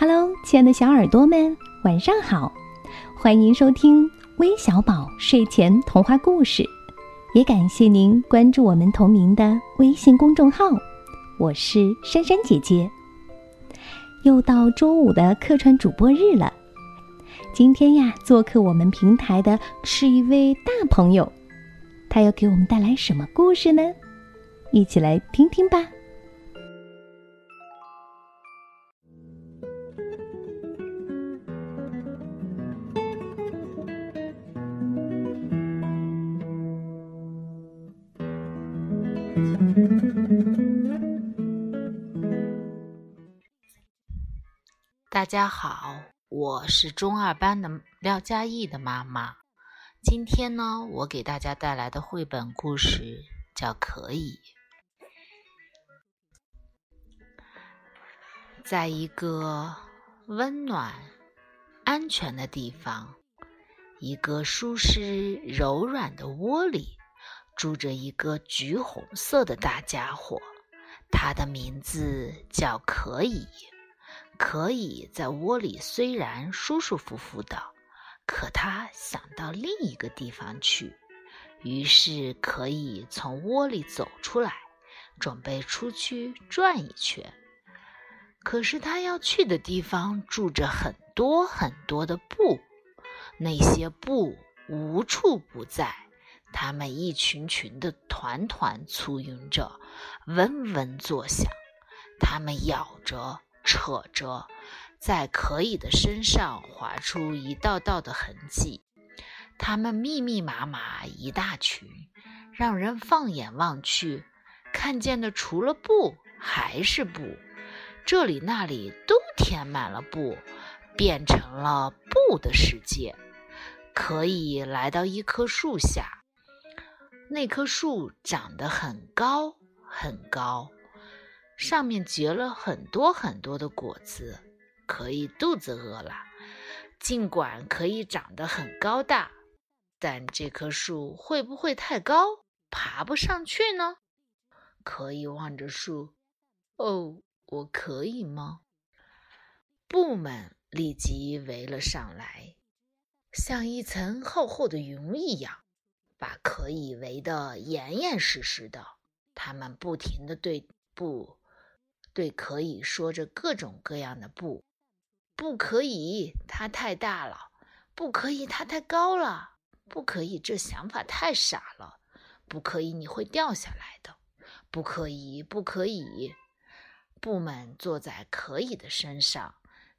Hello，亲爱的小耳朵们，晚上好！欢迎收听微小宝睡前童话故事，也感谢您关注我们同名的微信公众号。我是珊珊姐姐。又到周五的客串主播日了，今天呀，做客我们平台的是一位大朋友，他要给我们带来什么故事呢？一起来听听吧。大家好，我是中二班的廖佳艺的妈妈。今天呢，我给大家带来的绘本故事叫《可以》。在一个温暖、安全的地方，一个舒适柔软的窝里，住着一个橘红色的大家伙，它的名字叫可以。可以在窝里，虽然舒舒服服的，可他想到另一个地方去，于是可以从窝里走出来，准备出去转一圈。可是他要去的地方住着很多很多的布，那些布无处不在，它们一群群的团团簇拥着，嗡嗡作响，它们咬着。扯着，在可以的身上划出一道道的痕迹。它们密密麻麻一大群，让人放眼望去，看见的除了布还是布。这里那里都填满了布，变成了布的世界。可以来到一棵树下，那棵树长得很高很高。上面结了很多很多的果子，可以肚子饿了。尽管可以长得很高大，但这棵树会不会太高，爬不上去呢？可以望着树，哦，我可以吗？布们立即围了上来，像一层厚厚的云一样，把可以围得严严实实的。他们不停地对布。对，可以说着各种各样的不，不可以，它太大了；不可以，它太高了；不可以，这想法太傻了；不可以，你会掉下来的；不可以，不可以。布们坐在可以的身上，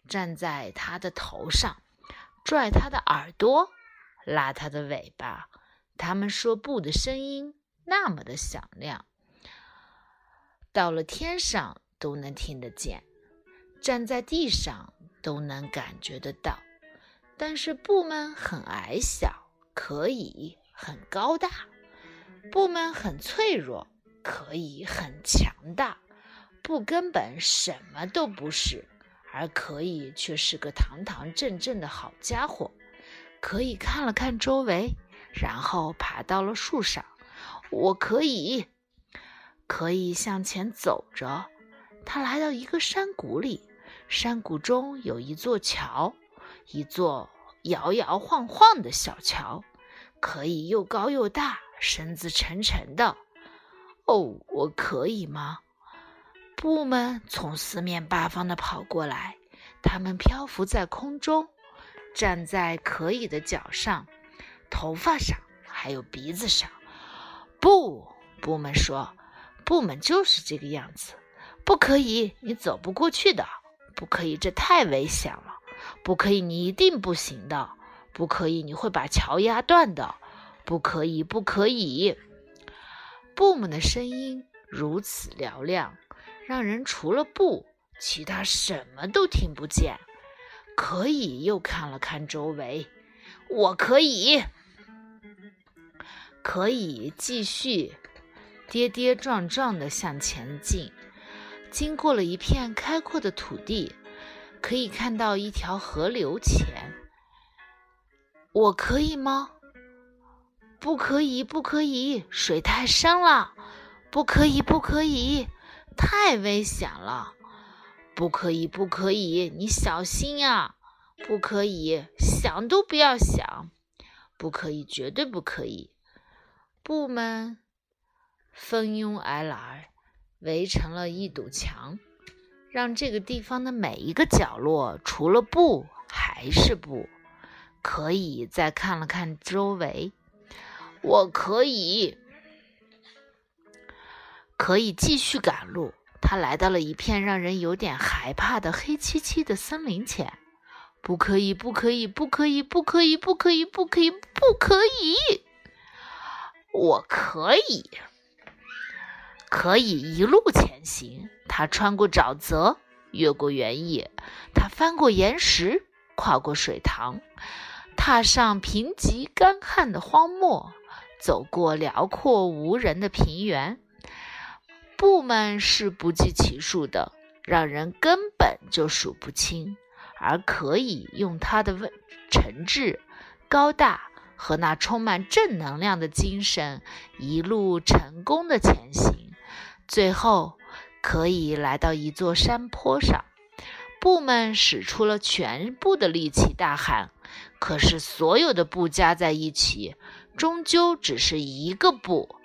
站在他的头上，拽他的耳朵，拉他的尾巴。他们说不的声音那么的响亮，到了天上。都能听得见，站在地上都能感觉得到。但是布们很矮小，可以很高大；布们很脆弱，可以很强大。布根本什么都不是，而可以却是个堂堂正正的好家伙。可以看了看周围，然后爬到了树上。我可以，可以向前走着。他来到一个山谷里，山谷中有一座桥，一座摇摇晃晃的小桥，可以又高又大，身子沉沉的。哦，我可以吗？布们从四面八方的跑过来，他们漂浮在空中，站在可以的脚上、头发上，还有鼻子上。不，布们说，布们就是这个样子。不可以，你走不过去的。不可以，这太危险了。不可以，你一定不行的。不可以，你会把桥压断的。不可以，不可以。布们的声音如此嘹亮，让人除了布，其他什么都听不见。可以，又看了看周围。我可以，可以继续跌跌撞撞地向前进。经过了一片开阔的土地，可以看到一条河流前。我可以吗？不可以，不可以，水太深了。不可以，不可以，太危险了。不可以，不可以！你小心呀！不可以，想都不要想！不可以，绝对不可以！布们蜂拥而来，围成了一堵墙，让这个地方的每一个角落，除了布还是布。可以再看了看周围，我可以，可以继续赶路。他来到了一片让人有点害怕的黑漆漆的森林前。不可以，不可以，不可以，不可以，不可以，不可以，不可以！我可以，可以一路前行。他穿过沼泽，越过原野，他翻过岩石，跨过水塘。踏上贫瘠干旱的荒漠，走过辽阔无人的平原，布们是不计其数的，让人根本就数不清。而可以用他的温诚挚、高大和那充满正能量的精神，一路成功的前行。最后，可以来到一座山坡上，布们使出了全部的力气，大喊。可是，所有的布加在一起，终究只是一个布，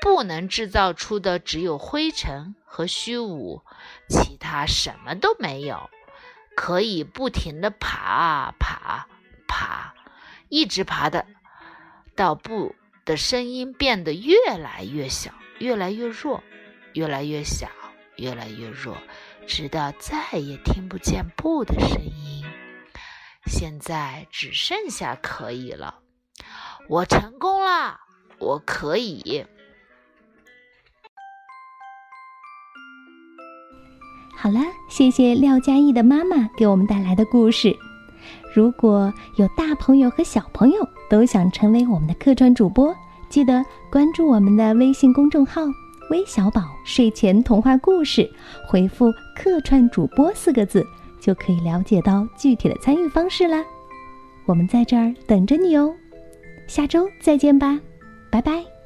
不能制造出的只有灰尘和虚无，其他什么都没有。可以不停地爬啊爬，爬，一直爬的，到布的声音变得越来越小，越来越弱，越来越小，越来越弱，直到再也听不见布的声音。现在只剩下可以了，我成功了，我可以。好了，谢谢廖嘉义的妈妈给我们带来的故事。如果有大朋友和小朋友都想成为我们的客串主播，记得关注我们的微信公众号“微小宝睡前童话故事”，回复“客串主播”四个字。就可以了解到具体的参与方式啦。我们在这儿等着你哦，下周再见吧，拜拜。